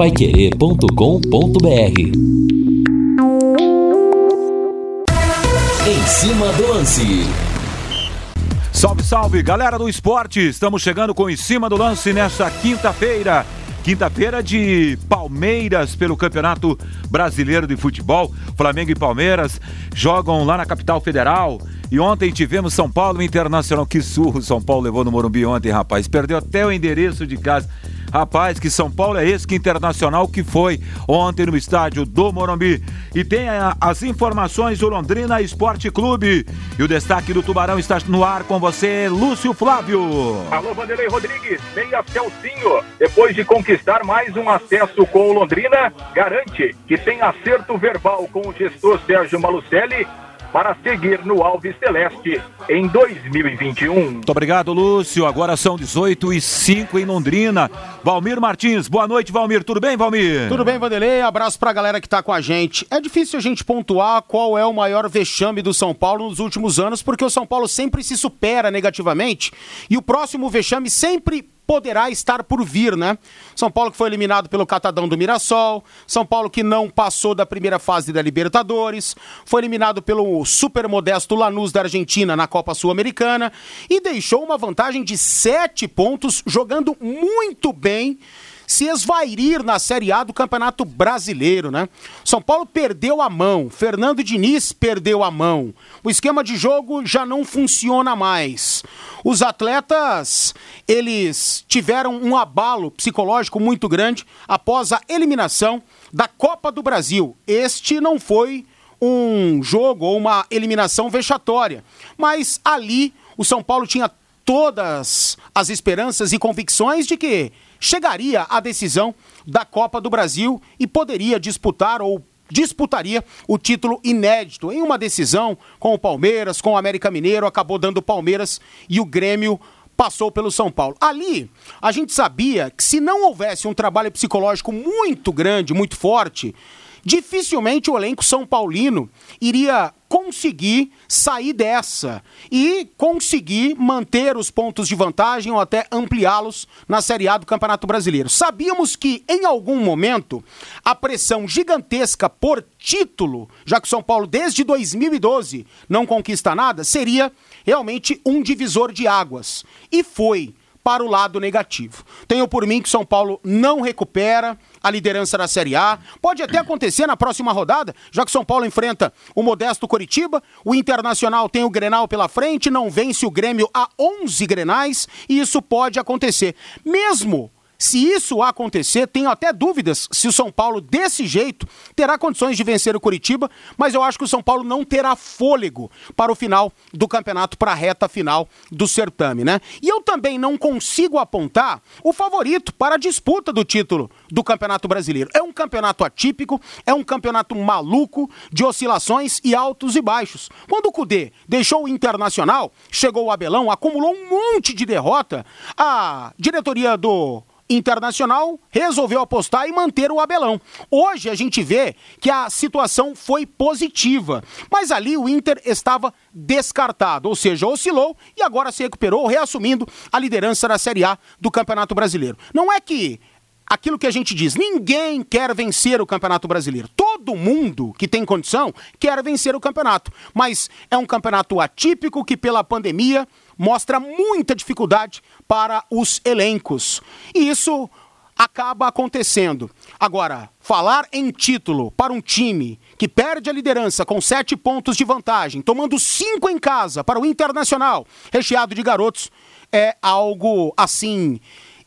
paiquerê.com.br Em cima do lance. Salve, salve, galera do esporte! Estamos chegando com Em Cima do Lance nesta quinta-feira. Quinta-feira de Palmeiras pelo Campeonato Brasileiro de Futebol. Flamengo e Palmeiras jogam lá na capital federal. E ontem tivemos São Paulo Internacional. Que surro São Paulo levou no Morumbi ontem, rapaz. Perdeu até o endereço de casa. Rapaz, que São Paulo é esse que Internacional que foi ontem no estádio do Morumbi. E tem a, as informações do Londrina Esporte Clube. E o destaque do Tubarão está no ar com você, Lúcio Flávio. Alô, Vanderlei Rodrigues, meia Celcinho. Depois de conquistar mais um acesso com o Londrina, garante que tem acerto verbal com o gestor Sérgio Malucelli para seguir no Alves Celeste em 2021. Muito obrigado, Lúcio. Agora são 18 e 5 em Londrina. Valmir Martins, boa noite, Valmir. Tudo bem, Valmir? Tudo bem, Vanderlei. Abraço pra galera que tá com a gente. É difícil a gente pontuar qual é o maior vexame do São Paulo nos últimos anos, porque o São Paulo sempre se supera negativamente e o próximo vexame sempre poderá estar por vir, né? São Paulo que foi eliminado pelo Catadão do Mirassol, São Paulo que não passou da primeira fase da Libertadores, foi eliminado pelo super modesto Lanús da Argentina na Copa Sul-Americana e deixou uma vantagem de sete pontos, jogando muito bem se esvairir na Série A do Campeonato Brasileiro, né? São Paulo perdeu a mão, Fernando Diniz perdeu a mão. O esquema de jogo já não funciona mais. Os atletas, eles tiveram um abalo psicológico muito grande após a eliminação da Copa do Brasil. Este não foi um jogo ou uma eliminação vexatória, mas ali o São Paulo tinha todas as esperanças e convicções de que chegaria à decisão da Copa do Brasil e poderia disputar ou disputaria o título inédito em uma decisão com o Palmeiras, com o América Mineiro, acabou dando o Palmeiras e o Grêmio passou pelo São Paulo. Ali, a gente sabia que se não houvesse um trabalho psicológico muito grande, muito forte, dificilmente o elenco São Paulino iria conseguir sair dessa e conseguir manter os pontos de vantagem ou até ampliá-los na Série A do Campeonato Brasileiro. Sabíamos que em algum momento a pressão gigantesca por título, já que São Paulo desde 2012 não conquista nada, seria realmente um divisor de águas. E foi para o lado negativo. Tenho por mim que São Paulo não recupera a liderança da Série A. Pode até acontecer na próxima rodada, já que São Paulo enfrenta o modesto Coritiba, o Internacional tem o Grenal pela frente, não vence o Grêmio a 11 Grenais, e isso pode acontecer. Mesmo se isso acontecer, tenho até dúvidas se o São Paulo, desse jeito, terá condições de vencer o Curitiba, mas eu acho que o São Paulo não terá fôlego para o final do campeonato, para a reta final do certame, né? E eu também não consigo apontar o favorito para a disputa do título do Campeonato Brasileiro. É um campeonato atípico, é um campeonato maluco, de oscilações e altos e baixos. Quando o Cudê deixou o Internacional, chegou o Abelão, acumulou um monte de derrota, a diretoria do Internacional resolveu apostar e manter o Abelão. Hoje a gente vê que a situação foi positiva, mas ali o Inter estava descartado, ou seja, oscilou e agora se recuperou, reassumindo a liderança da Série A do Campeonato Brasileiro. Não é que aquilo que a gente diz, ninguém quer vencer o Campeonato Brasileiro. Todo mundo que tem condição quer vencer o campeonato, mas é um campeonato atípico que pela pandemia mostra muita dificuldade para os elencos. E isso acaba acontecendo. Agora, falar em título para um time que perde a liderança com sete pontos de vantagem, tomando cinco em casa para o Internacional, recheado de garotos, é algo assim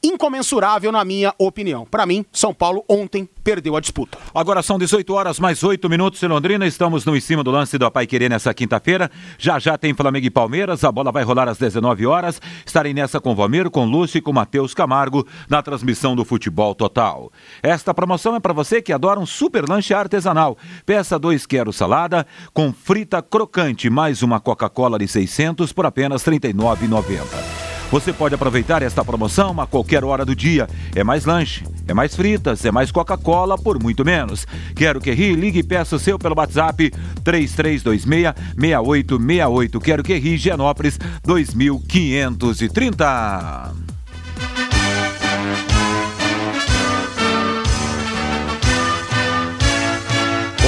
incomensurável na minha opinião. Para mim, São Paulo ontem perdeu a disputa. Agora são 18 horas mais 8 minutos em Londrina. Estamos no em cima do lance do Apai Querer nessa quinta-feira. Já já tem Flamengo e Palmeiras. A bola vai rolar às 19 horas. Estarei nessa com Valmir, com Lúcio e com Matheus Camargo na transmissão do Futebol Total. Esta promoção é para você que adora um super lanche artesanal. Peça dois quero salada com frita crocante mais uma Coca-Cola de 600 por apenas R$ 39,90. Você pode aproveitar esta promoção a qualquer hora do dia. É mais lanche, é mais fritas, é mais Coca-Cola por muito menos. Quero que ri, ligue e peça o seu pelo WhatsApp 3326-6868. Quero que ri, Genópolis 2530.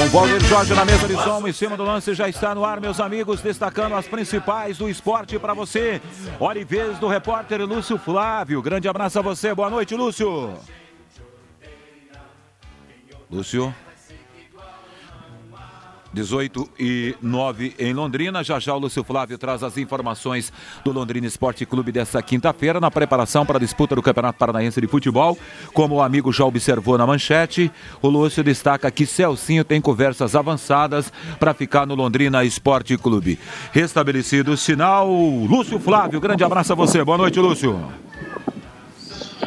Com Valdir Jorge na mesa de som, em cima do lance já está no ar, meus amigos, destacando as principais do esporte para você. E vez do repórter Lúcio Flávio. Grande abraço a você, boa noite, Lúcio. Lúcio. 18 e 9 em Londrina. Já já o Lúcio Flávio traz as informações do Londrina Esporte Clube dessa quinta-feira na preparação para a disputa do Campeonato Paranaense de Futebol. Como o amigo já observou na manchete, o Lúcio destaca que Celcinho tem conversas avançadas para ficar no Londrina Esporte Clube. Restabelecido o sinal, Lúcio Flávio, grande abraço a você. Boa noite, Lúcio.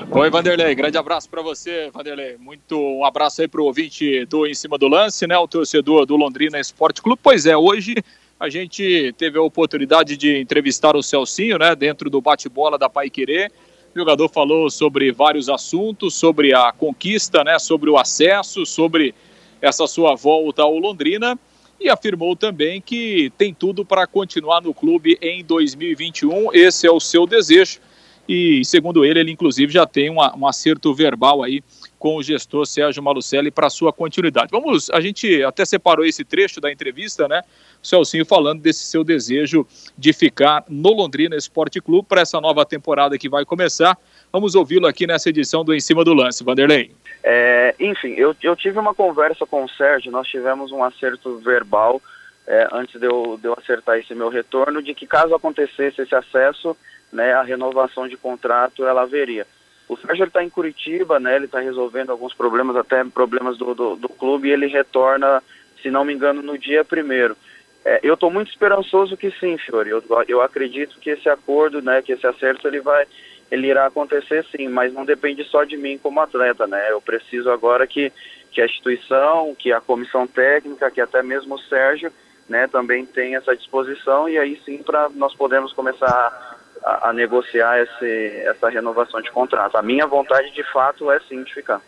Oi, Vanderlei. Grande abraço para você, Vanderlei. Muito um abraço aí para o ouvinte do Em Cima do Lance, né? O torcedor do Londrina Esporte Clube. Pois é, hoje a gente teve a oportunidade de entrevistar o Celcinho, né? Dentro do bate-bola da Pai Querer. O jogador falou sobre vários assuntos, sobre a conquista, né? Sobre o acesso, sobre essa sua volta ao Londrina e afirmou também que tem tudo para continuar no clube em 2021. Esse é o seu desejo e, segundo ele, ele inclusive já tem uma, um acerto verbal aí com o gestor Sérgio Malucelli para sua continuidade. Vamos, a gente até separou esse trecho da entrevista, né? O Celcinho falando desse seu desejo de ficar no Londrina Esporte Clube para essa nova temporada que vai começar. Vamos ouvi-lo aqui nessa edição do Em Cima do Lance. Vanderlei. É, enfim, eu, eu tive uma conversa com o Sérgio, nós tivemos um acerto verbal é, antes de eu, de eu acertar esse meu retorno, de que caso acontecesse esse acesso, né, a renovação de contrato ela haveria. O Sérgio está em Curitiba, né, ele está resolvendo alguns problemas, até problemas do, do, do, clube, e ele retorna, se não me engano, no dia primeiro. É, eu estou muito esperançoso que sim, Fiore. Eu, eu acredito que esse acordo, né, que esse acerto, ele vai, ele irá acontecer sim, mas não depende só de mim como atleta, né? Eu preciso agora que, que a instituição, que a comissão técnica, que até mesmo o Sérgio, né, também tenha essa disposição e aí sim para nós podemos começar a, a negociar esse, essa renovação de contrato. A minha vontade, de fato, é sim de ficar.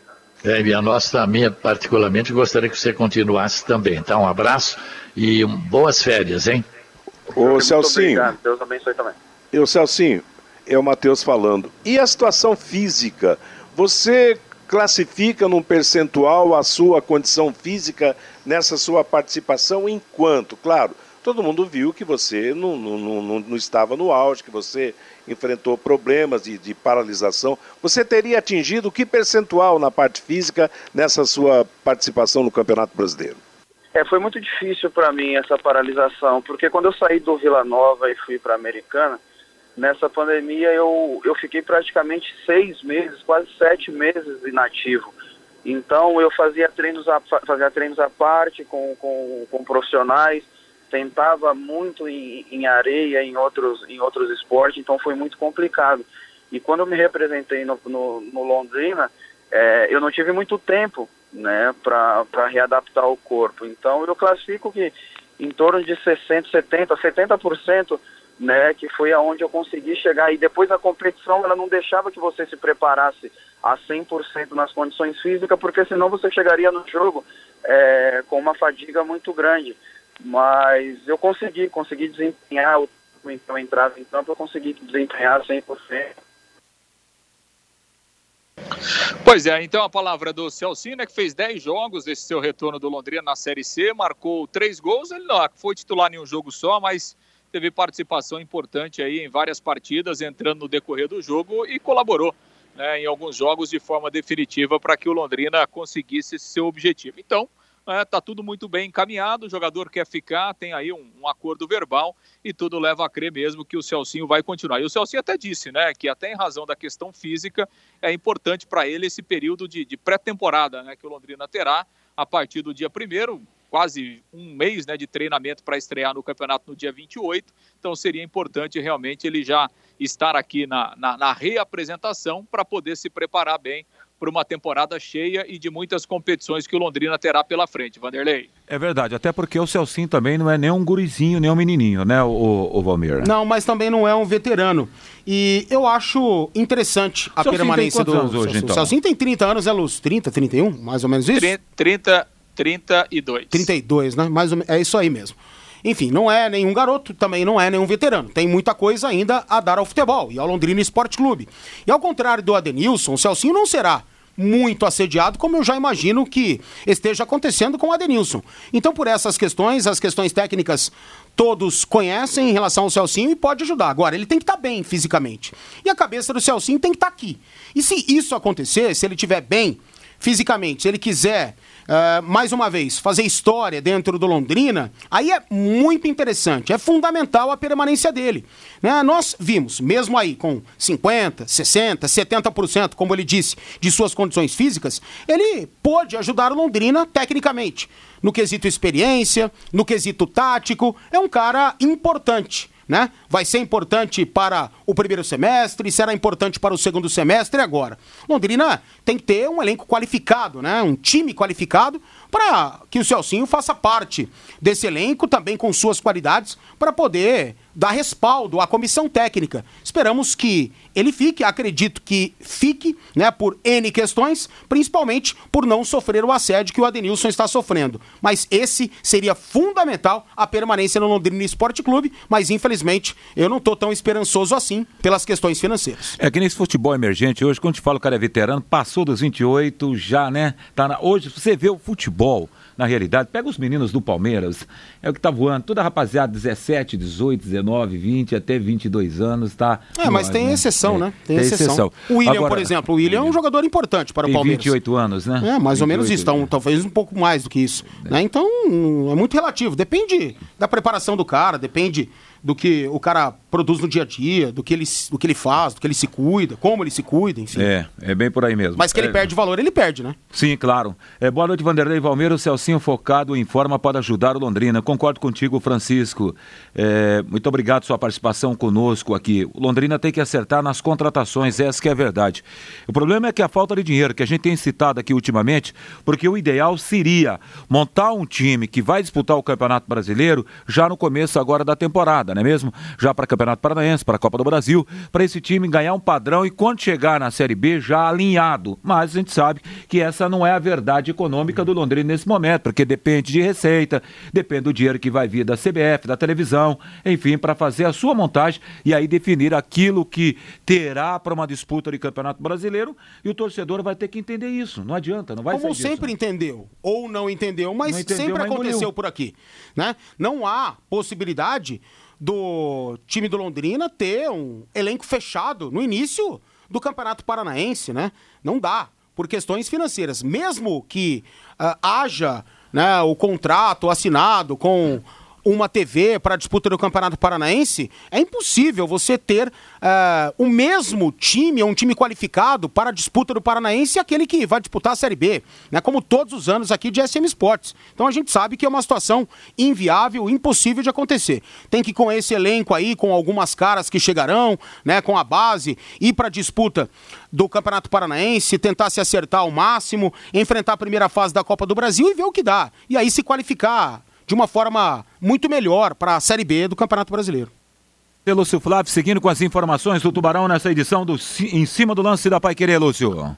É, e a nossa, a minha particularmente, gostaria que você continuasse também. Então, um abraço e um, boas férias, hein? Ô, Celcinho. Obrigado. Deus abençoe também. Eu, Celcinho, é o Matheus falando. E a situação física? Você classifica num percentual a sua condição física nessa sua participação enquanto, claro, todo mundo viu que você não, não, não, não estava no auge, que você enfrentou problemas de, de, paralisação. Você teria atingido que percentual na parte física nessa sua participação no Campeonato Brasileiro? É, foi muito difícil para mim essa paralisação, porque quando eu saí do Vila Nova e fui para Americana, nessa pandemia eu, eu fiquei praticamente seis meses, quase sete meses inativo. Então eu fazia treinos a, fazia treinos à parte com, com, com profissionais, tentava muito em, em, areia, em outros, em outros esportes, então foi muito complicado. E quando eu me representei no, no, no Londrina, é, eu não tive muito tempo né, para readaptar o corpo. Então eu classifico que em torno de 60, 70, 70%, né, que foi aonde eu consegui chegar. E depois a competição, ela não deixava que você se preparasse a 100% nas condições físicas, porque senão você chegaria no jogo é, com uma fadiga muito grande mas eu consegui, consegui desempenhar, então entrava em campo, eu consegui desempenhar 100%. Pois é, então a palavra do Celcinho, né, que fez 10 jogos desse seu retorno do Londrina na Série C, marcou 3 gols, ele não foi titular em um jogo só, mas teve participação importante aí em várias partidas, entrando no decorrer do jogo e colaborou né, em alguns jogos de forma definitiva para que o Londrina conseguisse seu objetivo. Então, Está é, tá tudo muito bem encaminhado, o jogador quer ficar, tem aí um, um, acordo verbal e tudo leva a crer mesmo que o Celcinho vai continuar. E o Celcinho até disse, né, que até em razão da questão física é importante para ele esse período de, de pré-temporada, né, que o Londrina terá a partir do dia primeiro, quase um mês né, de treinamento para estrear no campeonato no dia 28. Então seria importante realmente ele já estar aqui na, na, na reapresentação para poder se preparar bem para uma temporada cheia e de muitas competições que o Londrina terá pela frente, Vanderlei. É verdade, até porque o Celcinho também não é nem um gurizinho, nem um menininho, né, o, o Valmir? Não, mas também não é um veterano. E eu acho interessante a Celcinho permanência do anos hoje, então? O Celcinho tem 30 anos, é Luz? 30, 31, mais ou menos isso? 30, 32. 32, né? Mais menos, é isso aí mesmo. Enfim, não é nenhum garoto, também não é nenhum veterano. Tem muita coisa ainda a dar ao futebol e ao Londrina Esporte Clube. E ao contrário do Adenilson, o Celcinho não será muito assediado, como eu já imagino que esteja acontecendo com o Adenilson. Então, por essas questões, as questões técnicas todos conhecem em relação ao Celcinho e pode ajudar. Agora, ele tem que estar tá bem fisicamente. E a cabeça do Celcinho tem que estar tá aqui. E se isso acontecer, se ele estiver bem fisicamente, se ele quiser uh, mais uma vez, fazer história dentro do Londrina, aí é muito interessante, é fundamental a permanência dele. Né? Nós vimos, mesmo aí com 50%, 60%, 70%, como ele disse, de suas condições físicas, ele pôde ajudar o Londrina tecnicamente. No quesito experiência, no quesito tático, é um cara importante né? Vai ser importante para o primeiro semestre, será importante para o segundo semestre agora. Londrina tem que ter um elenco qualificado, né? Um time qualificado para que o Celcinho faça parte desse elenco também com suas qualidades para poder dar respaldo à comissão técnica. Esperamos que ele fique, acredito que fique, né, por N questões, principalmente por não sofrer o assédio que o Adenilson está sofrendo. Mas esse seria fundamental a permanência no Londrina Esporte Clube, mas infelizmente eu não estou tão esperançoso assim pelas questões financeiras. É que nesse futebol emergente hoje, quando te fala o cara é veterano, passou dos 28, já, né, tá na... hoje você vê o futebol na realidade. Pega os meninos do Palmeiras, é o que tá voando, toda a rapaziada 17, 18, 19, 20, até 22 anos, tá? É, mas tem né? exceção, é, né? Tem, tem exceção. exceção. O William, Agora, por exemplo, o William é um jogador importante para o Palmeiras. 28 anos, né? É, mais 28, ou menos isso, então, talvez um pouco mais do que isso. É. Né? Então, é muito relativo, depende da preparação do cara, depende do que o cara produz no dia a dia, do que ele, do que ele faz, do que ele se cuida, como ele se cuida, enfim. É, é bem por aí mesmo. Mas que ele é... perde valor, ele perde, né? Sim, claro. É, boa noite, Vanderlei Valmeiro. O Celcinho focado em forma pode ajudar o Londrina. Concordo contigo, Francisco. É, muito obrigado sua participação conosco aqui. O Londrina tem que acertar nas contratações, essa que é a verdade. O problema é que a falta de dinheiro, que a gente tem citado aqui ultimamente, porque o ideal seria montar um time que vai disputar o Campeonato Brasileiro já no começo agora da temporada, não é mesmo? Já para Campeonato Paranaense, para a Copa do Brasil, para esse time ganhar um padrão e quando chegar na Série B já alinhado. Mas a gente sabe que essa não é a verdade econômica do Londrina nesse momento, porque depende de receita, depende do dinheiro que vai vir da CBF, da televisão, enfim, para fazer a sua montagem e aí definir aquilo que terá para uma disputa de Campeonato Brasileiro e o torcedor vai ter que entender isso. Não adianta, não vai Como ser sempre disso. entendeu, ou não entendeu, mas não entendeu, sempre mas aconteceu engoliu. por aqui, né? Não há possibilidade do time do Londrina ter um elenco fechado no início do Campeonato Paranaense, né? Não dá, por questões financeiras. Mesmo que uh, haja né, o contrato assinado com uma TV para a disputa do Campeonato Paranaense, é impossível você ter uh, o mesmo time, um time qualificado para a disputa do Paranaense e aquele que vai disputar a Série B, né, como todos os anos aqui de SM Sports. Então a gente sabe que é uma situação inviável, impossível de acontecer. Tem que com esse elenco aí, com algumas caras que chegarão, né, com a base, ir para a disputa do Campeonato Paranaense, tentar se acertar ao máximo, enfrentar a primeira fase da Copa do Brasil e ver o que dá. E aí se qualificar de uma forma muito melhor para a Série B do Campeonato Brasileiro. Lúcio Flávio, seguindo com as informações do Tubarão nessa edição do Em Cima do Lance da Pai Querer, Lúcio.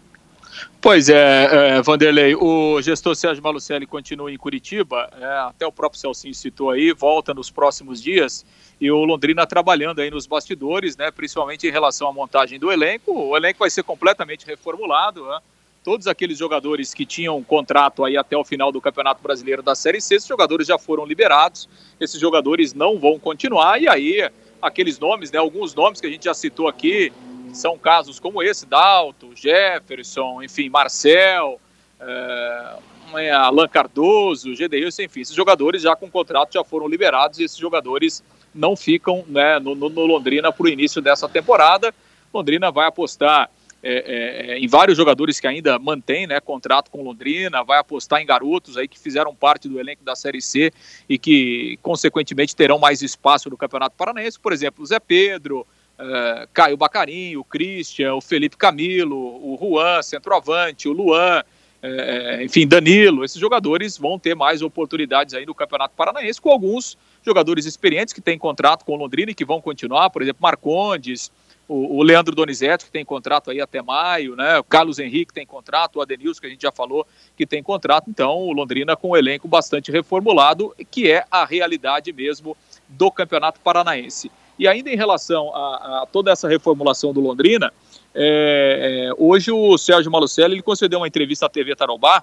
Pois é, é, Vanderlei, o gestor Sérgio Malucelli continua em Curitiba, é, até o próprio Celcinho citou aí, volta nos próximos dias, e o Londrina trabalhando aí nos bastidores, né, principalmente em relação à montagem do elenco, o elenco vai ser completamente reformulado, né, todos aqueles jogadores que tinham contrato aí até o final do Campeonato Brasileiro da Série C, esses jogadores já foram liberados, esses jogadores não vão continuar, e aí aqueles nomes, né, alguns nomes que a gente já citou aqui, são casos como esse, Dalto, Jefferson, enfim, Marcel, é, Alan Cardoso, Gedeilson, enfim, esses jogadores já com contrato já foram liberados e esses jogadores não ficam né, no, no Londrina para o início dessa temporada. Londrina vai apostar é, é, é, em vários jogadores que ainda mantêm né, contrato com Londrina, vai apostar em garotos aí que fizeram parte do elenco da Série C e que, consequentemente, terão mais espaço no Campeonato Paranaense. Por exemplo, o Zé Pedro, uh, Caio Bacarim, o Christian, o Felipe Camilo, o Juan, centroavante, o Luan, uh, enfim, Danilo. Esses jogadores vão ter mais oportunidades aí no Campeonato Paranaense, com alguns jogadores experientes que têm contrato com Londrina e que vão continuar, por exemplo, Marcondes, o, o, Leandro Donizete, que tem contrato aí até maio, né? O Carlos Henrique tem contrato, o Adenilson, que a gente já falou, que tem contrato. Então, o Londrina com um elenco bastante reformulado, que é a realidade mesmo do Campeonato Paranaense. E ainda em relação a, a toda essa reformulação do Londrina, É, é, hoje o Sérgio Malucelli ele concedeu uma entrevista à TV Tarobá.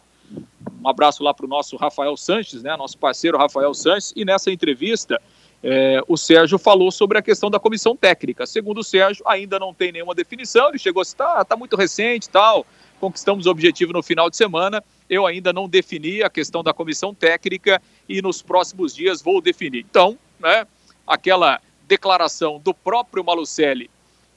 Um abraço lá para o nosso Rafael Sanches, né, nosso parceiro Rafael Sanches. E nessa entrevista, é, o Sérgio falou sobre a questão da comissão técnica. Segundo o Sérgio, ainda não tem nenhuma definição. Ele chegou assim, tá, tá muito recente tal. Conquistamos o objetivo no final de semana. Eu ainda não defini a questão da comissão técnica e nos próximos dias vou definir. Então, né, aquela declaração do próprio Malucelli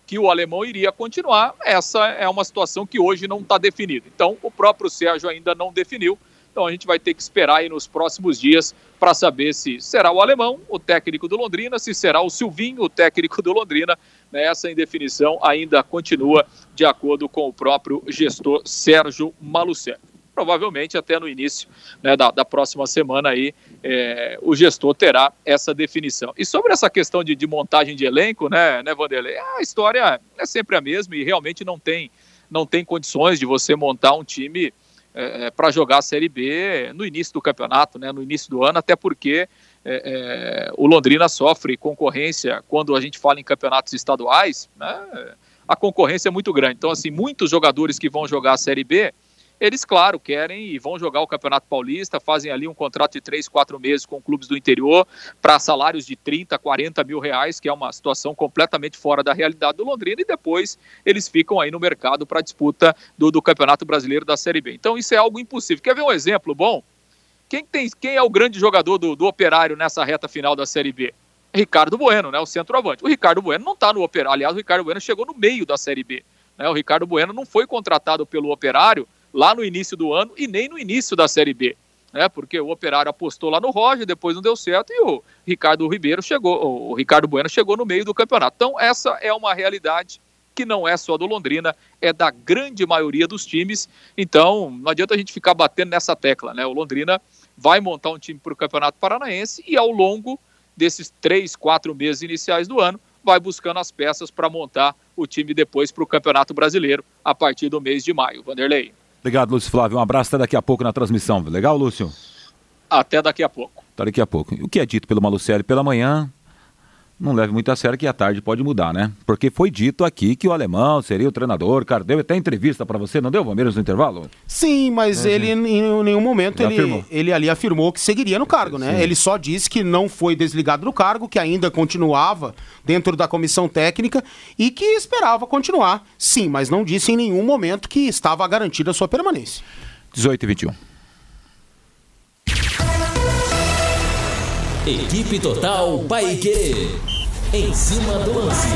que o alemão iria continuar, essa é uma situação que hoje não está definida. Então, o próprio Sérgio ainda não definiu. Então, a gente vai ter que esperar aí nos próximos dias para saber se será o alemão, o técnico do Londrina, se será o Silvinho, o técnico do Londrina. Né? Essa indefinição ainda continua de acordo com o próprio gestor Sérgio Malucelli provavelmente até no início né, da, da, próxima semana aí é, o gestor terá essa definição. E sobre essa questão de, de, montagem de elenco, né, né, Vanderlei, a história é sempre a mesma e realmente não tem, não tem condições de você montar um time é, é para jogar a Série B no início do campeonato, né, no início do ano, até porque é, é, o Londrina sofre concorrência quando a gente fala em campeonatos estaduais, né, a concorrência é muito grande. Então, assim, muitos jogadores que vão jogar a Série B eles, claro, querem e vão jogar o Campeonato Paulista, fazem ali um contrato de três, quatro meses com clubes do interior para salários de 30, 40 mil reais, que é uma situação completamente fora da realidade do Londrina, e depois eles ficam aí no mercado para a disputa do, do Campeonato Brasileiro da Série B. Então isso é algo impossível. Quer ver um exemplo bom? Quem, tem, quem é o grande jogador do, do operário nessa reta final da Série B? Ricardo Bueno, né, o centroavante. O Ricardo Bueno não está no operário. Aliás, o Ricardo Bueno chegou no meio da Série B. Né? O Ricardo Bueno não foi contratado pelo operário lá no início do ano e nem no início da Série B. Né, porque o Operário apostou lá no Roger, depois não deu certo e o Ricardo Ribeiro chegou, o Ricardo Bueno chegou no meio do campeonato. Então, essa é uma realidade que não é só do Londrina, é da grande maioria dos times. Então, não adianta a gente ficar batendo nessa tecla, né? O Londrina vai montar um time para o Campeonato Paranaense e ao longo desses três, quatro meses iniciais do ano, vai buscando as peças para montar o time depois para o Campeonato Brasileiro a partir do mês de maio. Vanderlei. Obrigado, Lúcio Flávio. Um abraço até daqui a pouco na transmissão. Legal, Lúcio? Até daqui a pouco. Até daqui a pouco. O que é dito pelo Malucelli pela manhã, não leve muito a sério que à tarde pode mudar, né? Porque foi dito aqui que o alemão seria o treinador. Cara, deu até entrevista para você, não deu, Palmeiras, no intervalo? Sim, mas é, ele em nenhum momento ele, ele ali afirmou que seguiria no cargo, né? Sim. Ele só disse que não foi desligado do cargo, que ainda continuava dentro da comissão técnica e que esperava continuar. Sim, mas não disse em nenhum momento que estava garantida a sua permanência. 18 e 21. Equipe Total Paique. Em cima do lance.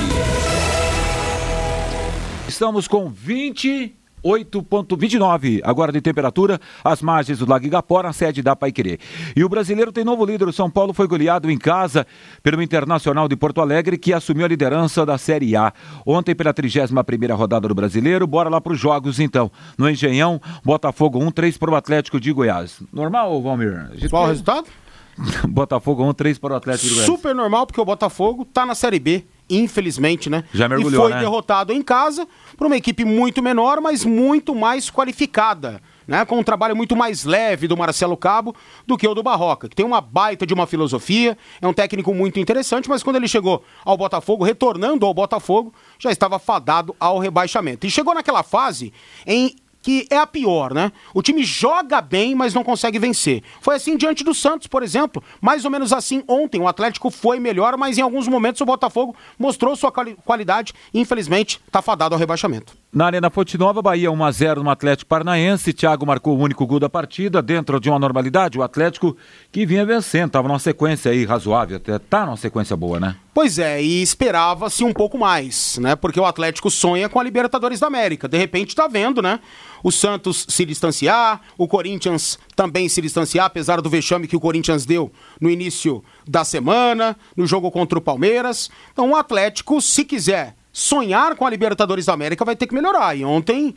Estamos com 28,29 agora de temperatura, as margens do Lago Igapó, na sede da Paiquerê. E o brasileiro tem novo líder. O São Paulo foi goleado em casa pelo Internacional de Porto Alegre, que assumiu a liderança da Série A. Ontem, pela 31 rodada do brasileiro, bora lá para os jogos então. No Engenhão, Botafogo 1, 3 para o Atlético de Goiás. Normal, Valmir? Qual o resultado? Botafogo 1, 3 para o Atlético Goiás. Super normal, porque o Botafogo tá na Série B, infelizmente, né? Já mergulhou, E foi né? derrotado em casa por uma equipe muito menor, mas muito mais qualificada. Né, com um trabalho muito mais leve do Marcelo Cabo do que o do Barroca, que tem uma baita de uma filosofia, é um técnico muito interessante, mas quando ele chegou ao Botafogo, retornando ao Botafogo, já estava fadado ao rebaixamento. E chegou naquela fase em que é a pior, né? O time joga bem, mas não consegue vencer. Foi assim diante do Santos, por exemplo. Mais ou menos assim ontem. O Atlético foi melhor, mas em alguns momentos o Botafogo mostrou sua qualidade e, infelizmente, está fadado ao rebaixamento. Na Arena Fonte Nova, Bahia 1x0 no Atlético Paranaense. Thiago marcou o único gol da partida, dentro de uma normalidade. O Atlético que vinha vencendo, estava numa sequência aí razoável, tá numa sequência boa, né? Pois é, e esperava-se um pouco mais, né? Porque o Atlético sonha com a Libertadores da América. De repente tá vendo, né? O Santos se distanciar, o Corinthians também se distanciar, apesar do vexame que o Corinthians deu no início da semana, no jogo contra o Palmeiras. Então o Atlético, se quiser sonhar com a Libertadores da América vai ter que melhorar. E ontem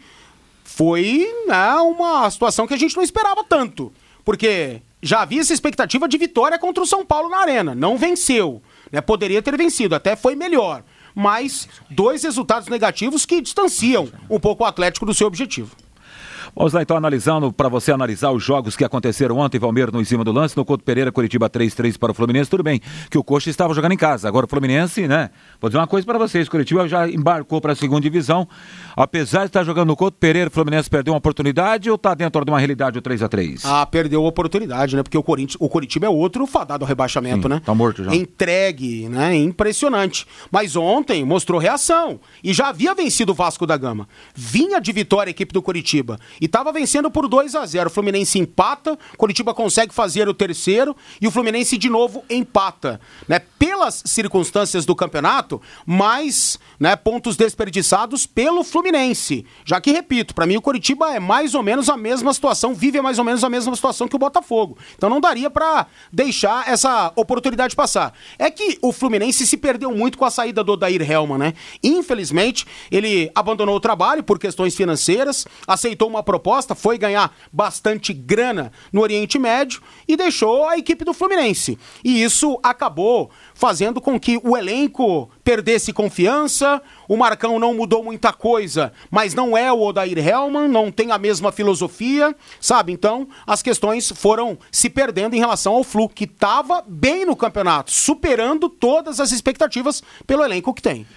foi né, uma situação que a gente não esperava tanto. Porque já havia essa expectativa de vitória contra o São Paulo na Arena. Não venceu. Né, poderia ter vencido, até foi melhor. Mas dois resultados negativos que distanciam um pouco o Atlético do seu objetivo. Vamos lá então analisando, para você analisar os jogos que aconteceram ontem, Valmeiro no em cima do lance, no Couto Pereira, Curitiba 3-3 para o Fluminense, tudo bem, que o Coxa estava jogando em casa, agora o Fluminense, né, vou dizer uma coisa para vocês, Curitiba já embarcou para a segunda divisão, apesar de estar jogando no Couto Pereira, o Fluminense perdeu uma oportunidade ou está dentro de uma realidade o 3x3? Ah, perdeu a oportunidade, né, porque o, Corinthians, o Curitiba é outro fadado ao rebaixamento, Sim, né? Tá morto já. Entregue, né, impressionante, mas ontem mostrou reação e já havia vencido o Vasco da Gama, vinha de vitória a equipe do Curitiba e estava vencendo por 2 a 0 O Fluminense empata, Curitiba consegue fazer o terceiro e o Fluminense de novo empata. Né? Pelas circunstâncias do campeonato, mais né, pontos desperdiçados pelo Fluminense. Já que, repito, para mim o Curitiba é mais ou menos a mesma situação, vive mais ou menos a mesma situação que o Botafogo. Então não daria para deixar essa oportunidade passar. É que o Fluminense se perdeu muito com a saída do Odair Helman, né? Infelizmente, ele abandonou o trabalho por questões financeiras, aceitou uma proposta, foi ganhar bastante grana no Oriente Médio e deixou a equipe do Fluminense. E isso acabou fazendo com que o elenco perdesse confiança. O Marcão não mudou muita coisa, mas não é o Odair Hellman, não tem a mesma filosofia, sabe? Então, as questões foram se perdendo em relação ao Flu, que estava bem no campeonato, superando todas as expectativas pelo elenco que tem.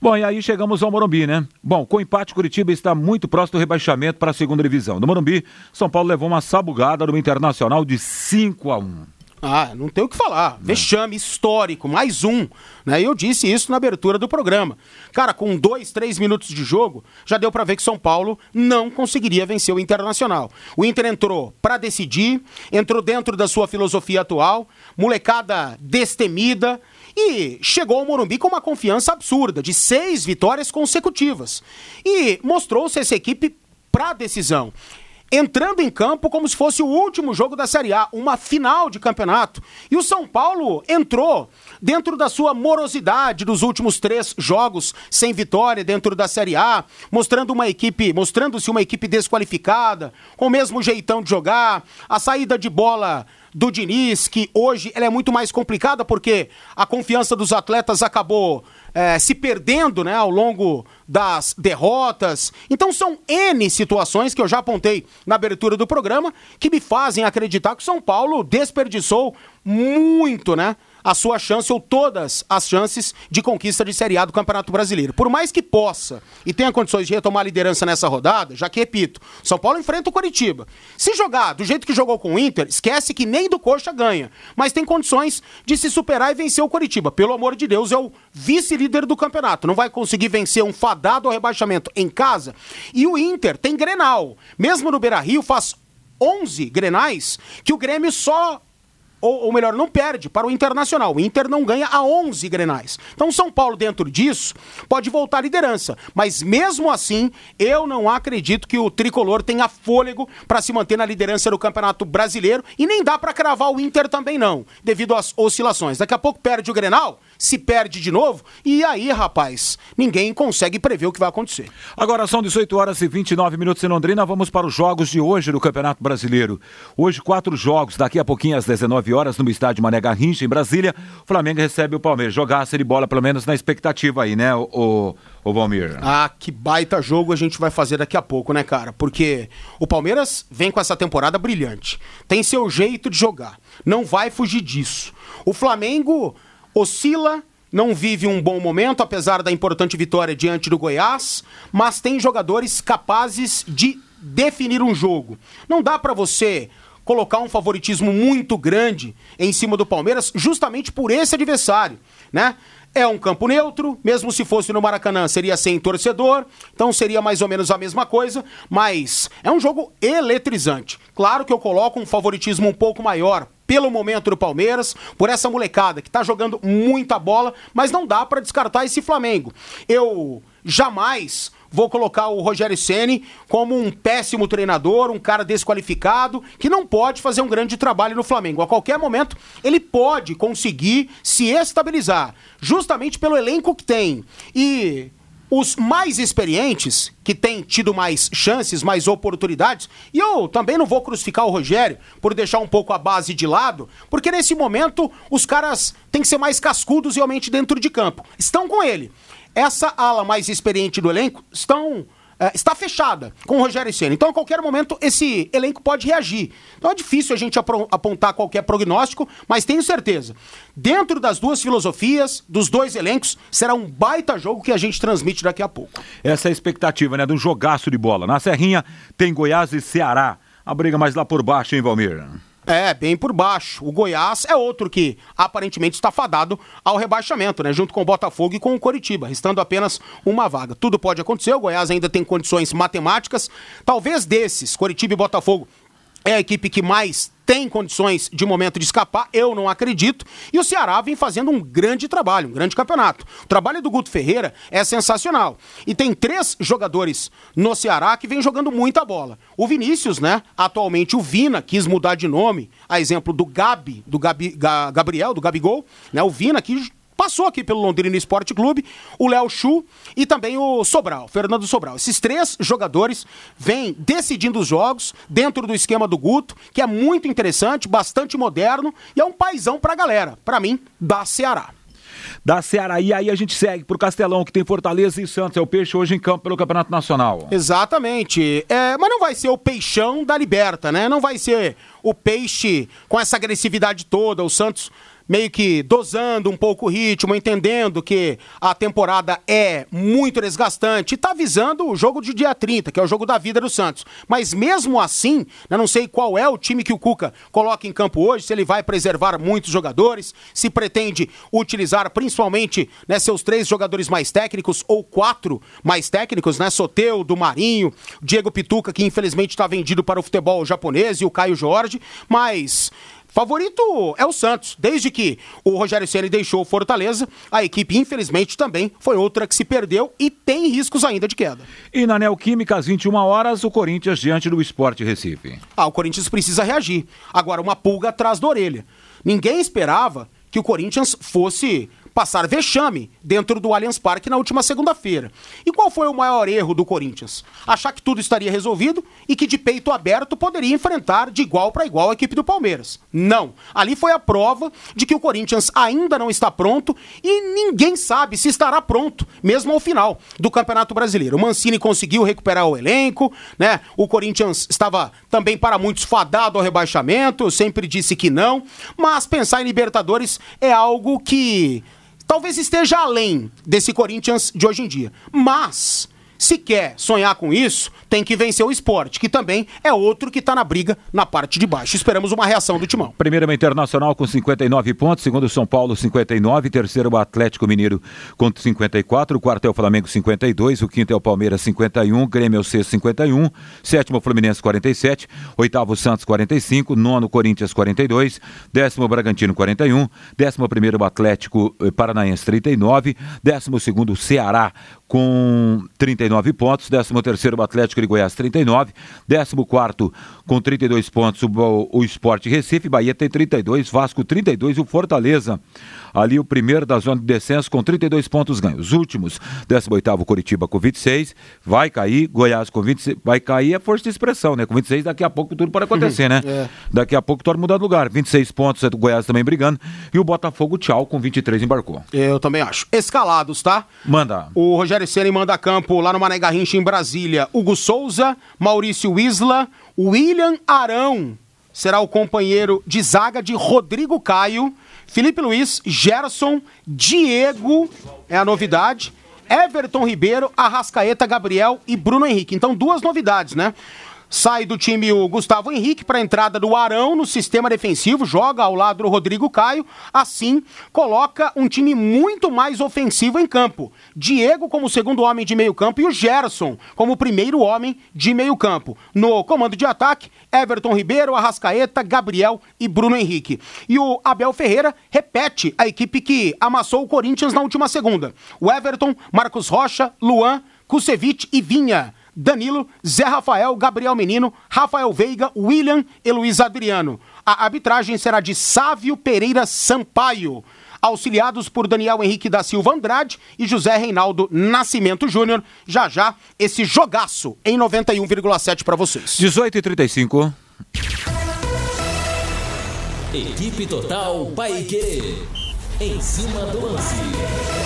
Bom, e aí chegamos ao Morumbi, né? Bom, com o empate, Curitiba está muito próximo do rebaixamento para a segunda divisão. No Morumbi, São Paulo levou uma sabugada no Internacional de 5 a 1 ah, não tem o que falar. Não. Vexame histórico, mais um. Né? Eu disse isso na abertura do programa. Cara, com dois, três minutos de jogo, já deu para ver que São Paulo não conseguiria vencer o Internacional. O Inter entrou para decidir, entrou dentro da sua filosofia atual, molecada destemida, e chegou ao Morumbi com uma confiança absurda, de seis vitórias consecutivas. E mostrou-se essa equipe para a decisão entrando em campo como se fosse o último jogo da Série A, uma final de campeonato. E o São Paulo entrou dentro da sua morosidade dos últimos três jogos sem vitória dentro da Série A, mostrando uma equipe, mostrando-se uma equipe desqualificada, com o mesmo jeitão de jogar, a saída de bola do Diniz, que hoje ela é muito mais complicada porque a confiança dos atletas acabou é, se perdendo né, ao longo das derrotas. Então são N situações que eu já apontei na abertura do programa que me fazem acreditar que o São Paulo desperdiçou muito, né? A sua chance ou todas as chances de conquista de Série A do Campeonato Brasileiro. Por mais que possa e tenha condições de retomar a liderança nessa rodada, já que, repito, São Paulo enfrenta o Coritiba. Se jogar do jeito que jogou com o Inter, esquece que nem do Coxa ganha, mas tem condições de se superar e vencer o Coritiba. Pelo amor de Deus, é o vice-líder do campeonato. Não vai conseguir vencer um fadado ao rebaixamento em casa. E o Inter tem Grenal. Mesmo no Beira-Rio, faz 11 Grenais que o Grêmio só ou, ou, melhor, não perde para o Internacional. O Inter não ganha a 11 grenais. Então, São Paulo, dentro disso, pode voltar à liderança. Mas mesmo assim, eu não acredito que o tricolor tenha fôlego para se manter na liderança do Campeonato Brasileiro. E nem dá para cravar o Inter também, não, devido às oscilações. Daqui a pouco perde o grenal, se perde de novo, e aí, rapaz, ninguém consegue prever o que vai acontecer. Agora são 18 horas e 29 minutos em Londrina. Vamos para os jogos de hoje do Campeonato Brasileiro. Hoje, quatro jogos. Daqui a pouquinho, às 19 19 horas no estádio Mané Garrincha, em Brasília. O Flamengo recebe o Palmeiras. Jogasse de bola, pelo menos na expectativa aí, né, o, o Valmir? Ah, que baita jogo a gente vai fazer daqui a pouco, né, cara? Porque o Palmeiras vem com essa temporada brilhante. Tem seu jeito de jogar. Não vai fugir disso. O Flamengo oscila não vive um bom momento, apesar da importante vitória diante do Goiás, mas tem jogadores capazes de definir um jogo. Não dá para você colocar um favoritismo muito grande em cima do Palmeiras, justamente por esse adversário, né? É um campo neutro, mesmo se fosse no Maracanã, seria sem torcedor, então seria mais ou menos a mesma coisa, mas é um jogo eletrizante. Claro que eu coloco um favoritismo um pouco maior pelo momento do Palmeiras, por essa molecada que tá jogando muita bola, mas não dá para descartar esse Flamengo. Eu jamais vou colocar o Rogério Ceni como um péssimo treinador, um cara desqualificado, que não pode fazer um grande trabalho no Flamengo. A qualquer momento, ele pode conseguir se estabilizar, justamente pelo elenco que tem. E os mais experientes, que têm tido mais chances, mais oportunidades, e eu também não vou crucificar o Rogério por deixar um pouco a base de lado, porque nesse momento os caras têm que ser mais cascudos realmente dentro de campo. Estão com ele essa ala mais experiente do elenco estão é, está fechada com o Rogério Senna. Então, a qualquer momento, esse elenco pode reagir. Então, é difícil a gente apontar qualquer prognóstico, mas tenho certeza. Dentro das duas filosofias, dos dois elencos, será um baita jogo que a gente transmite daqui a pouco. Essa é a expectativa, né? De um jogaço de bola. Na Serrinha tem Goiás e Ceará. A briga mais lá por baixo, hein, Valmir? É, bem por baixo. O Goiás é outro que aparentemente está fadado ao rebaixamento, né? Junto com o Botafogo e com o Coritiba, restando apenas uma vaga. Tudo pode acontecer, o Goiás ainda tem condições matemáticas. Talvez desses, Coritiba e Botafogo, é a equipe que mais tem condições de momento de escapar, eu não acredito. E o Ceará vem fazendo um grande trabalho, um grande campeonato. O trabalho do Guto Ferreira é sensacional. E tem três jogadores no Ceará que vem jogando muita bola. O Vinícius, né? Atualmente o Vina quis mudar de nome, a exemplo do Gabi, do Gabi, Gabriel, do Gabigol, né? O Vina que passou aqui pelo Londrina Esporte Clube, o Léo Chu e também o Sobral, Fernando Sobral. Esses três jogadores vêm decidindo os jogos dentro do esquema do Guto, que é muito interessante, bastante moderno e é um paizão pra galera, pra mim, da Ceará da Ceará. E aí a gente segue pro Castelão, que tem Fortaleza e Santos. É o Peixe hoje em campo pelo Campeonato Nacional. Exatamente. É, mas não vai ser o peixão da Liberta, né? Não vai ser o peixe com essa agressividade toda. O Santos meio que dosando um pouco o ritmo, entendendo que a temporada é muito desgastante e tá visando o jogo de dia 30, que é o jogo da vida do Santos. Mas mesmo assim, eu não sei qual é o time que o Cuca coloca em campo hoje, se ele vai preservar muitos jogadores, se pretende utilizar principalmente né, seus três jogadores mais técnicos ou quatro mais técnicos, né? Soteu, do Marinho, Diego Pituca, que infelizmente está vendido para o futebol japonês, e o Caio Jorge, mas Favorito é o Santos. Desde que o Rogério Ceni deixou o Fortaleza, a equipe, infelizmente, também foi outra que se perdeu e tem riscos ainda de queda. E na Neoquímica, às 21 horas, o Corinthians diante do Esporte Recife. Ah, o Corinthians precisa reagir. Agora, uma pulga atrás da orelha. Ninguém esperava que o Corinthians fosse passar vexame dentro do Allianz Parque na última segunda-feira. E qual foi o maior erro do Corinthians? Achar que tudo estaria resolvido e que de peito aberto poderia enfrentar de igual para igual a equipe do Palmeiras. Não. Ali foi a prova de que o Corinthians ainda não está pronto e ninguém sabe se estará pronto, mesmo ao final do Campeonato Brasileiro. O Mancini conseguiu recuperar o elenco, né? O Corinthians estava também para muitos fadado ao rebaixamento, eu sempre disse que não, mas pensar em Libertadores é algo que talvez esteja além desse Corinthians de hoje em dia. Mas, se quer sonhar com isso, tem que vencer o esporte, que também é outro que está na briga na parte de baixo. Esperamos uma reação do Timão. Primeiro é Internacional com 59 pontos, segundo São Paulo 59, terceiro o Atlético Mineiro com 54, o quarto é o Flamengo 52, o quinto é o Palmeiras 51, Grêmio é o sexto 51, sétimo Fluminense 47, oitavo Santos 45, nono Corinthians 42, décimo Bragantino 41, décimo primeiro o Atlético eh, Paranaense 39, décimo segundo Ceará com 39 pontos, décimo terceiro o Atlético Goiás 39, 14 com 32 pontos o, o Esporte Recife, Bahia tem 32, Vasco 32 e o Fortaleza ali o primeiro da zona de descenso com 32 pontos ganhos. Os últimos, 18º Curitiba com 26, vai cair, Goiás com 26, vai cair é força de expressão, né? Com 26 daqui a pouco tudo pode acontecer, né? É. Daqui a pouco pode mudar de lugar. 26 pontos, é do Goiás também brigando e o Botafogo tchau com 23 embarcou. Eu também acho. Escalados, tá? Manda. O Rogério Ceni manda campo lá no Mané Garrincha em Brasília. Hugo Souza, Maurício Isla, William Arão será o companheiro de zaga de Rodrigo Caio. Felipe Luiz, Gerson, Diego é a novidade. Everton Ribeiro, Arrascaeta, Gabriel e Bruno Henrique. Então, duas novidades, né? Sai do time o Gustavo Henrique para a entrada do Arão no sistema defensivo, joga ao lado do Rodrigo Caio, assim coloca um time muito mais ofensivo em campo. Diego como segundo homem de meio campo e o Gerson como primeiro homem de meio campo. No comando de ataque, Everton Ribeiro, Arrascaeta, Gabriel e Bruno Henrique. E o Abel Ferreira repete a equipe que amassou o Corinthians na última segunda. O Everton, Marcos Rocha, Luan, Kusevich e Vinha. Danilo, Zé Rafael, Gabriel Menino, Rafael Veiga, William e Luiz Adriano. A arbitragem será de Sávio Pereira Sampaio, auxiliados por Daniel Henrique da Silva Andrade e José Reinaldo Nascimento Júnior. Já já, esse jogaço em 91,7 para vocês. 18 e 35. Equipe Total Paique. Em cima do lance.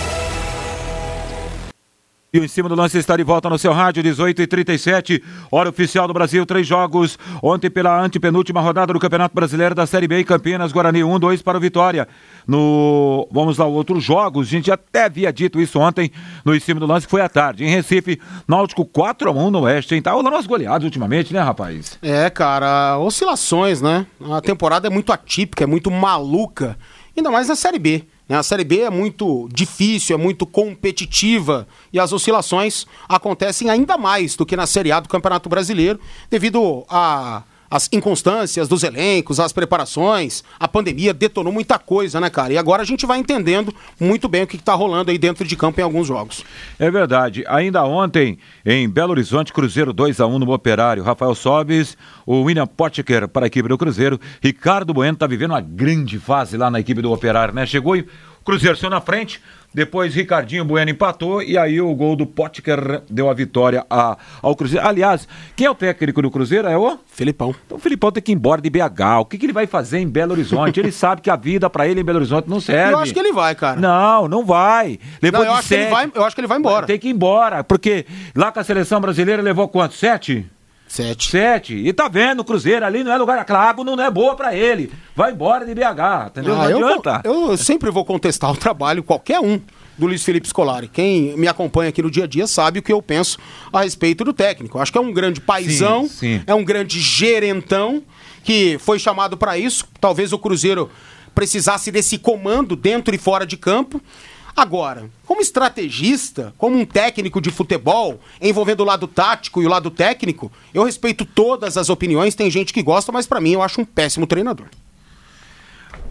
E o Em Cima do Lance está de volta no seu rádio, 18 e 37 hora oficial do Brasil, três jogos. Ontem pela antepenúltima rodada do Campeonato Brasileiro da Série B em Campinas, Guarani 1, 2 para o Vitória. No, vamos lá, outros jogos, a gente até havia dito isso ontem no Em Cima do Lance, foi à tarde. Em Recife, Náutico 4 a 1 no Oeste, hein? Tá rolando umas goleadas ultimamente, né, rapaz? É, cara, oscilações, né? A temporada é muito atípica, é muito maluca, ainda mais na Série B. Né? A Série B é muito difícil, é muito competitiva e as oscilações acontecem ainda mais do que na Série A do Campeonato Brasileiro, devido a as inconstâncias dos elencos, as preparações, a pandemia detonou muita coisa, né, cara? E agora a gente vai entendendo muito bem o que está rolando aí dentro de campo em alguns jogos. É verdade. Ainda ontem, em Belo Horizonte, Cruzeiro 2 a 1 no Operário. Rafael Sobes, o William Potker para a equipe do Cruzeiro. Ricardo Bueno está vivendo uma grande fase lá na equipe do Operário, né? Chegou e Cruzeiro saiu na frente, depois Ricardinho Bueno empatou e aí o gol do Potker deu a vitória a, ao Cruzeiro. Aliás, quem é o técnico do Cruzeiro? É o Filipão. Então o Filipão tem que ir embora de BH. O que, que ele vai fazer em Belo Horizonte? ele sabe que a vida para ele em Belo Horizonte não serve. Eu acho que ele vai, cara. Não, não vai. Levou não, eu, acho que ele vai, eu acho que ele vai embora. Tem que ir embora, porque lá com a seleção brasileira levou quanto? Sete? Sete. Sete. E tá vendo, o Cruzeiro ali não é lugar. Água não é boa para ele. Vai embora de BH, entendeu? Ah, não adianta. Eu, eu sempre vou contestar o trabalho, qualquer um do Luiz Felipe Scolari. Quem me acompanha aqui no dia a dia sabe o que eu penso a respeito do técnico. Acho que é um grande paizão, sim, sim. é um grande gerentão que foi chamado para isso. Talvez o Cruzeiro precisasse desse comando dentro e fora de campo. Agora, como estrategista, como um técnico de futebol, envolvendo o lado tático e o lado técnico, eu respeito todas as opiniões, tem gente que gosta, mas para mim eu acho um péssimo treinador.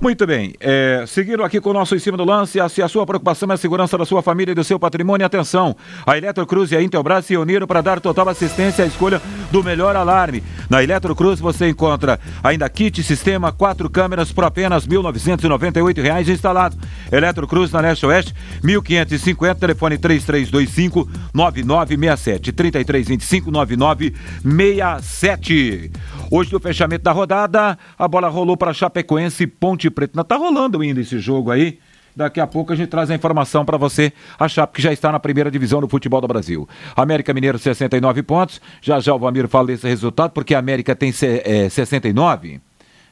Muito bem. É, seguindo aqui com o nosso em cima do lance, se a sua preocupação é a segurança da sua família e do seu patrimônio, atenção. A Eletrocruz e a Intelbras se uniram para dar total assistência à escolha do melhor alarme. Na Eletrocruz você encontra ainda kit sistema, quatro câmeras por apenas 1.998 reais instalado. Eletrocruz na Leste Oeste, 1550, telefone 3325 9967 3325 9967. Hoje no fechamento da rodada, a bola rolou para Chapecoense Ponte Preto. Não tá rolando ainda esse jogo aí. Daqui a pouco a gente traz a informação para você, a Chape que já está na primeira divisão do futebol do Brasil. América Mineiro 69 pontos. Já já o Vamiro fala desse resultado, porque a América tem é, 69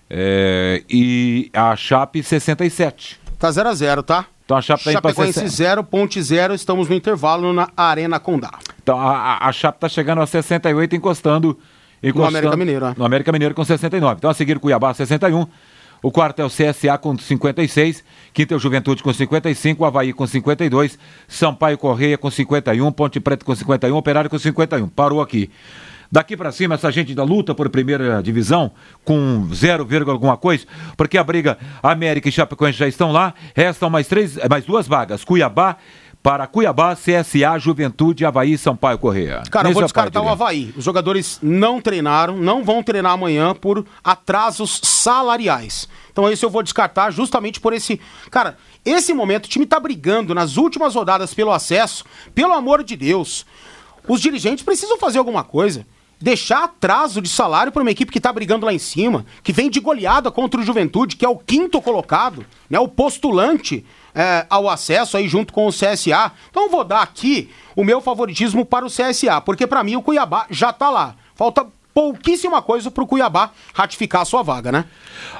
é, e a Chape 67. Tá 0 a 0 tá? Então a Chape está indo para 0, ponte 0, estamos no intervalo na Arena Condá. Então a, a, a Chape está chegando a 68, encostando, encostando no América Mineiro. É. No América Mineiro com 69. Então a seguir Cuiabá 61. O quarto é o CSA com 56, quinto é o Juventude com 55, o Havaí com 52, Sampaio Correia com 51, Ponte Preta com 51, Operário com 51. Parou aqui. Daqui para cima, essa gente da luta por primeira divisão, com 0, alguma coisa, porque a briga América e Chapecoense já estão lá, restam mais, três, mais duas vagas, Cuiabá, para Cuiabá, CSA, Juventude, Havaí e Sampaio Correia. Cara, eu vou descartar o Havaí. Os jogadores não treinaram, não vão treinar amanhã por atrasos salariais. Então esse eu vou descartar justamente por esse... Cara, esse momento o time tá brigando nas últimas rodadas pelo acesso. Pelo amor de Deus. Os dirigentes precisam fazer alguma coisa deixar atraso de salário para uma equipe que está brigando lá em cima, que vem de goleada contra o Juventude, que é o quinto colocado, né, o postulante é, ao acesso aí junto com o CSA. Então vou dar aqui o meu favoritismo para o CSA, porque para mim o Cuiabá já está lá. Falta pouquíssima coisa para o Cuiabá ratificar a sua vaga, né?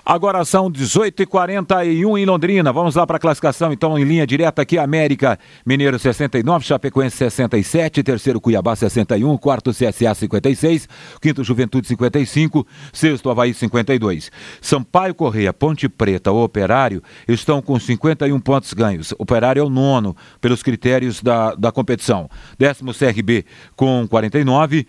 Agora são 18h41 em Londrina. Vamos lá para a classificação, então, em linha direta aqui: América Mineiro 69, Chapecoense 67, terceiro Cuiabá 61, quarto CSA 56, quinto Juventude 55, sexto Havaí 52. Sampaio Correia, Ponte Preta, Operário estão com 51 pontos ganhos. Operário é o nono pelos critérios da, da competição. Décimo CRB com 49,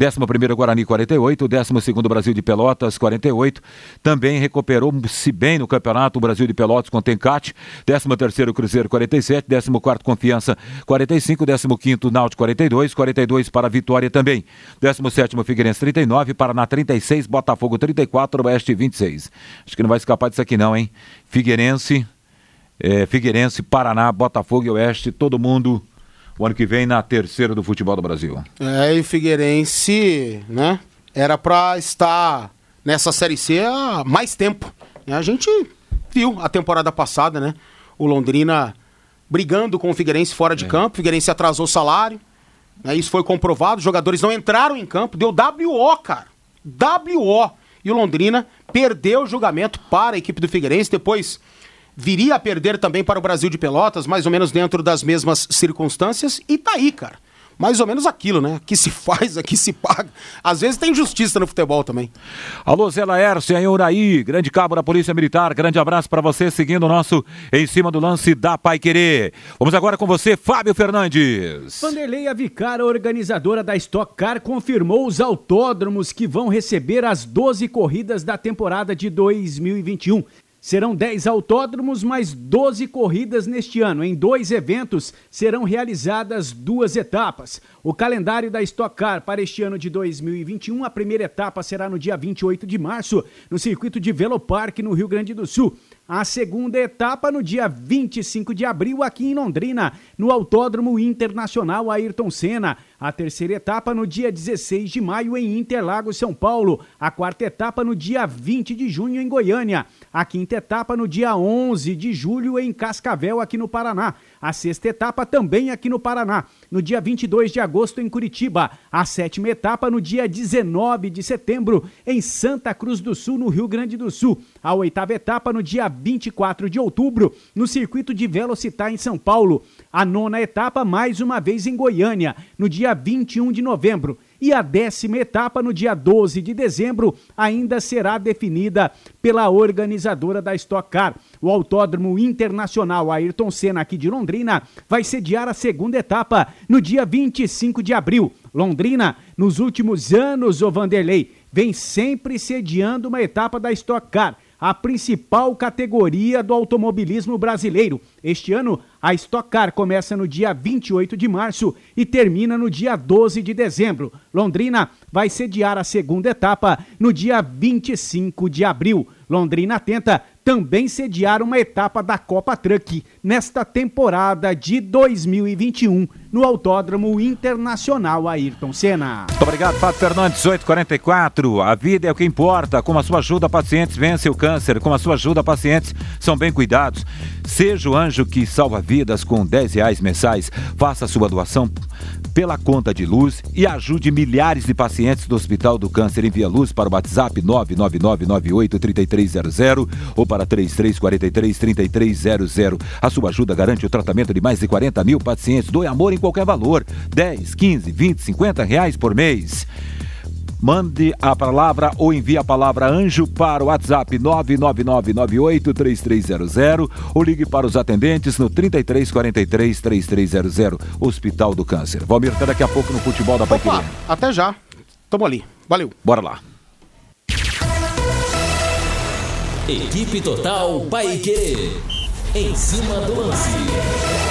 11 Guarani 48, 12 Brasil de Pelotas 48. Também recuperou-se bem no campeonato o Brasil de Pelotas com Tencate. 13 Cruzeiro 47, 14 Confiança 45, 15 Náutico 42, 42 para Vitória também. 17 Figueirense 39, Paraná 36, Botafogo 34, Oeste 26. Acho que não vai escapar disso aqui não, hein? Figueirense, é, Figueirense, Paraná, Botafogo e Oeste, todo mundo o ano que vem na terceira do futebol do Brasil. É, e Figueirense, né? Era para estar nessa Série C há mais tempo. A gente viu a temporada passada, né? O Londrina brigando com o Figueirense fora de é. campo. O Figueirense atrasou o salário. Né, isso foi comprovado. Os jogadores não entraram em campo. Deu WO, cara. WO. E o Londrina perdeu o julgamento para a equipe do Figueirense. Depois viria a perder também para o Brasil de Pelotas, mais ou menos dentro das mesmas circunstâncias. E tá aí, cara mais ou menos aquilo, né? Que se faz, aqui se paga. Às vezes tem justiça no futebol também. Alô, Zé Laércio, em Uraí, grande cabo da Polícia Militar, grande abraço para você, seguindo o nosso Em Cima do Lance da Pai Querer. Vamos agora com você, Fábio Fernandes. Vanderlei Avicar, organizadora da Stock Car, confirmou os autódromos que vão receber as 12 corridas da temporada de 2021. Serão 10 autódromos mais 12 corridas neste ano. Em dois eventos serão realizadas duas etapas. O calendário da Stock Car para este ano de 2021, a primeira etapa será no dia 28 de março, no circuito de Velopark, no Rio Grande do Sul. A segunda etapa no dia 25 de abril, aqui em Londrina, no Autódromo Internacional Ayrton Senna. A terceira etapa no dia 16 de maio em Interlagos, São Paulo. A quarta etapa no dia 20 de junho em Goiânia. A quinta etapa no dia 11 de julho em Cascavel, aqui no Paraná. A sexta etapa também aqui no Paraná, no dia 22 de agosto em Curitiba. A sétima etapa no dia 19 de setembro em Santa Cruz do Sul, no Rio Grande do Sul. A oitava etapa no dia 24 de outubro no circuito de Velocitar em São Paulo. A nona etapa mais uma vez em Goiânia, no dia 21 de novembro e a décima etapa, no dia 12 de dezembro, ainda será definida pela organizadora da Stock Car. O Autódromo Internacional Ayrton Senna, aqui de Londrina, vai sediar a segunda etapa no dia 25 de abril. Londrina, nos últimos anos, o Vanderlei, vem sempre sediando uma etapa da Stock Car a principal categoria do automobilismo brasileiro. Este ano, a Stock Car começa no dia 28 de março e termina no dia 12 de dezembro. Londrina vai sediar a segunda etapa no dia 25 de abril. Londrina tenta também sediar uma etapa da Copa Truck nesta temporada de 2021 no Autódromo Internacional Ayrton Senna. Muito obrigado, Fábio Fernandes, 844. A vida é o que importa. Com a sua ajuda, pacientes vencem o câncer. Com a sua ajuda, pacientes são bem cuidados. Seja o anjo que salva vidas com 10 reais mensais. Faça sua doação pela conta de luz e ajude milhares de pacientes do Hospital do Câncer. Envia luz para o WhatsApp 999983300 ou para 33433300. A sua ajuda garante o tratamento de mais de 40 mil pacientes. Doe amor em qualquer valor: 10, 15, 20, 50 reais por mês. Mande a palavra ou envie a palavra anjo para o WhatsApp 999983300 ou ligue para os atendentes no 33433300. Hospital do Câncer. Valmir, até daqui a pouco no futebol da Paiquerê. Até já. Tamo ali. Valeu. Bora lá. Equipe Total Paiquerê. Em cima do lance.